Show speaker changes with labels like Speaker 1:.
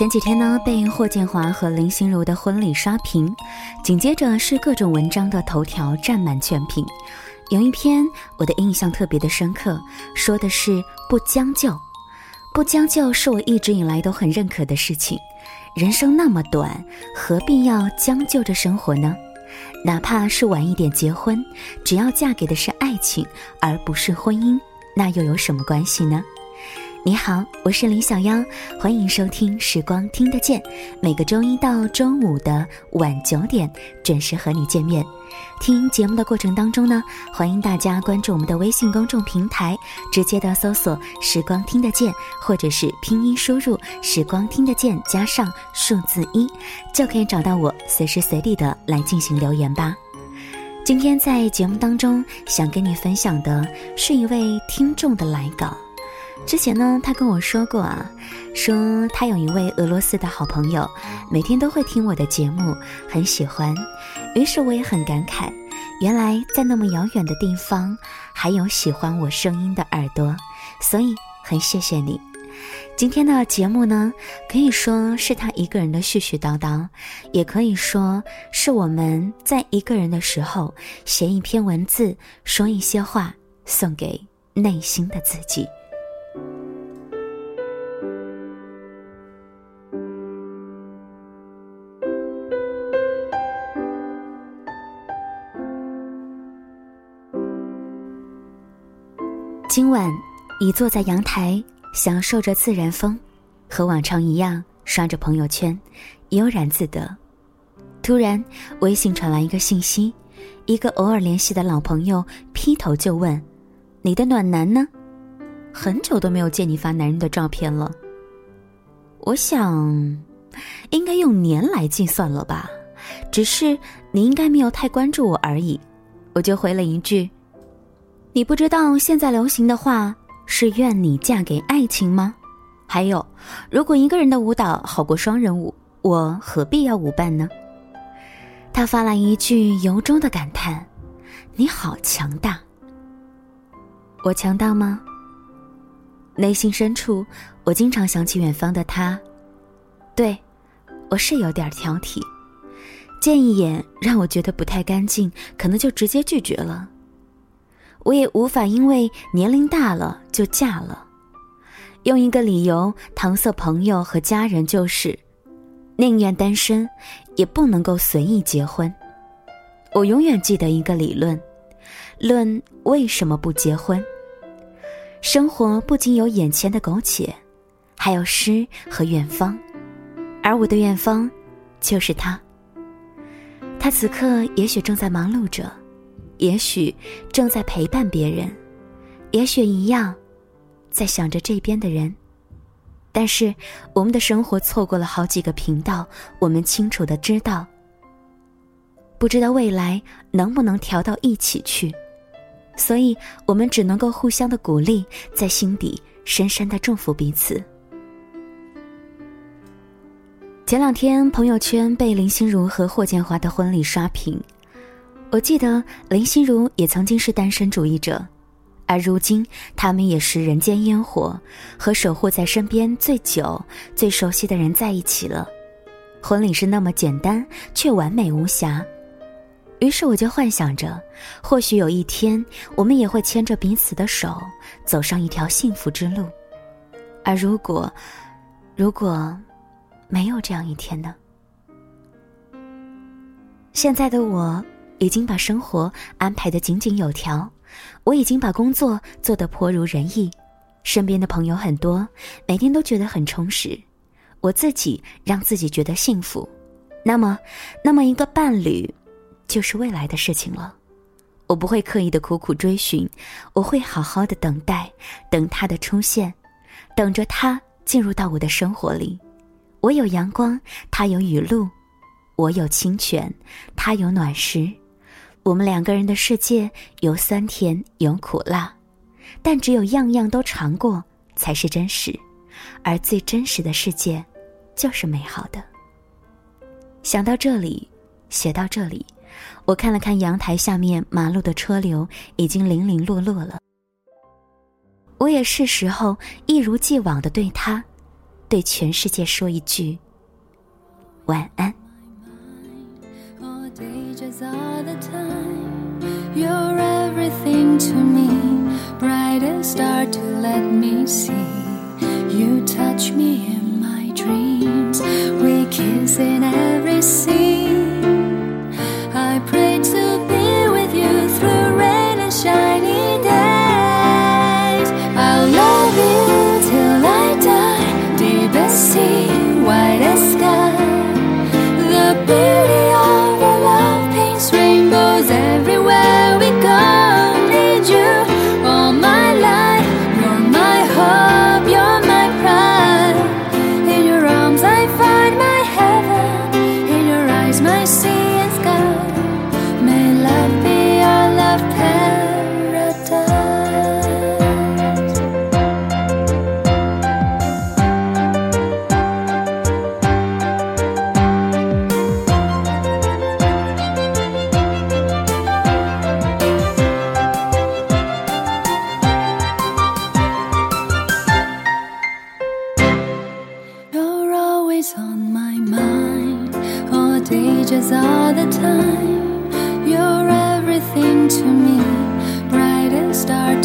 Speaker 1: 前几天呢，被霍建华和林心如的婚礼刷屏，紧接着是各种文章的头条占满全屏。有一篇我的印象特别的深刻，说的是不将就。不将就是我一直以来都很认可的事情。人生那么短，何必要将就着生活呢？哪怕是晚一点结婚，只要嫁给的是爱情，而不是婚姻，那又有什么关系呢？你好，我是李小妖，欢迎收听《时光听得见》，每个周一到周五的晚九点准时和你见面。听节目的过程当中呢，欢迎大家关注我们的微信公众平台，直接的搜索“时光听得见”或者是拼音输入“时光听得见”加上数字一，就可以找到我，随时随地的来进行留言吧。今天在节目当中想跟你分享的是一位听众的来稿。之前呢，他跟我说过啊，说他有一位俄罗斯的好朋友，每天都会听我的节目，很喜欢。于是我也很感慨，原来在那么遥远的地方，还有喜欢我声音的耳朵，所以很谢谢你。今天的节目呢，可以说是他一个人的絮絮叨叨，也可以说是我们在一个人的时候写一篇文字，说一些话，送给内心的自己。今晚，你坐在阳台，享受着自然风，和往常一样刷着朋友圈，悠然自得。突然，微信传来一个信息，一个偶尔联系的老朋友劈头就问：“你的暖男呢？很久都没有见你发男人的照片了。”我想，应该用年来计算了吧，只是你应该没有太关注我而已。我就回了一句。你不知道现在流行的话是“愿你嫁给爱情”吗？还有，如果一个人的舞蹈好过双人舞，我何必要舞伴呢？他发来一句由衷的感叹：“你好强大。”我强大吗？内心深处，我经常想起远方的他。对，我是有点挑剔，见一眼让我觉得不太干净，可能就直接拒绝了。我也无法因为年龄大了就嫁了，用一个理由搪塞朋友和家人就是，宁愿单身，也不能够随意结婚。我永远记得一个理论，论为什么不结婚。生活不仅有眼前的苟且，还有诗和远方，而我的远方，就是他。他此刻也许正在忙碌着。也许正在陪伴别人，也许一样，在想着这边的人。但是我们的生活错过了好几个频道，我们清楚的知道，不知道未来能不能调到一起去，所以我们只能够互相的鼓励，在心底深深的祝福彼此。前两天朋友圈被林心如和霍建华的婚礼刷屏。我记得林心如也曾经是单身主义者，而如今他们也是人间烟火，和守护在身边最久、最熟悉的人在一起了。婚礼是那么简单，却完美无瑕。于是我就幻想着，或许有一天我们也会牵着彼此的手，走上一条幸福之路。而如果，如果没有这样一天呢？现在的我。已经把生活安排得井井有条，我已经把工作做得颇如人意，身边的朋友很多，每天都觉得很充实，我自己让自己觉得幸福。那么，那么一个伴侣，就是未来的事情了。我不会刻意的苦苦追寻，我会好好的等待，等他的出现，等着他进入到我的生活里。我有阳光，他有雨露；我有清泉，他有暖石。我们两个人的世界有酸甜有苦辣，但只有样样都尝过才是真实，而最真实的世界就是美好的。想到这里，写到这里，我看了看阳台下面马路的车流，已经零零落落了。我也是时候一如既往的对他对全世界说一句晚安。
Speaker 2: all the time. You're everything. changes all the time. You're everything to me, brightest star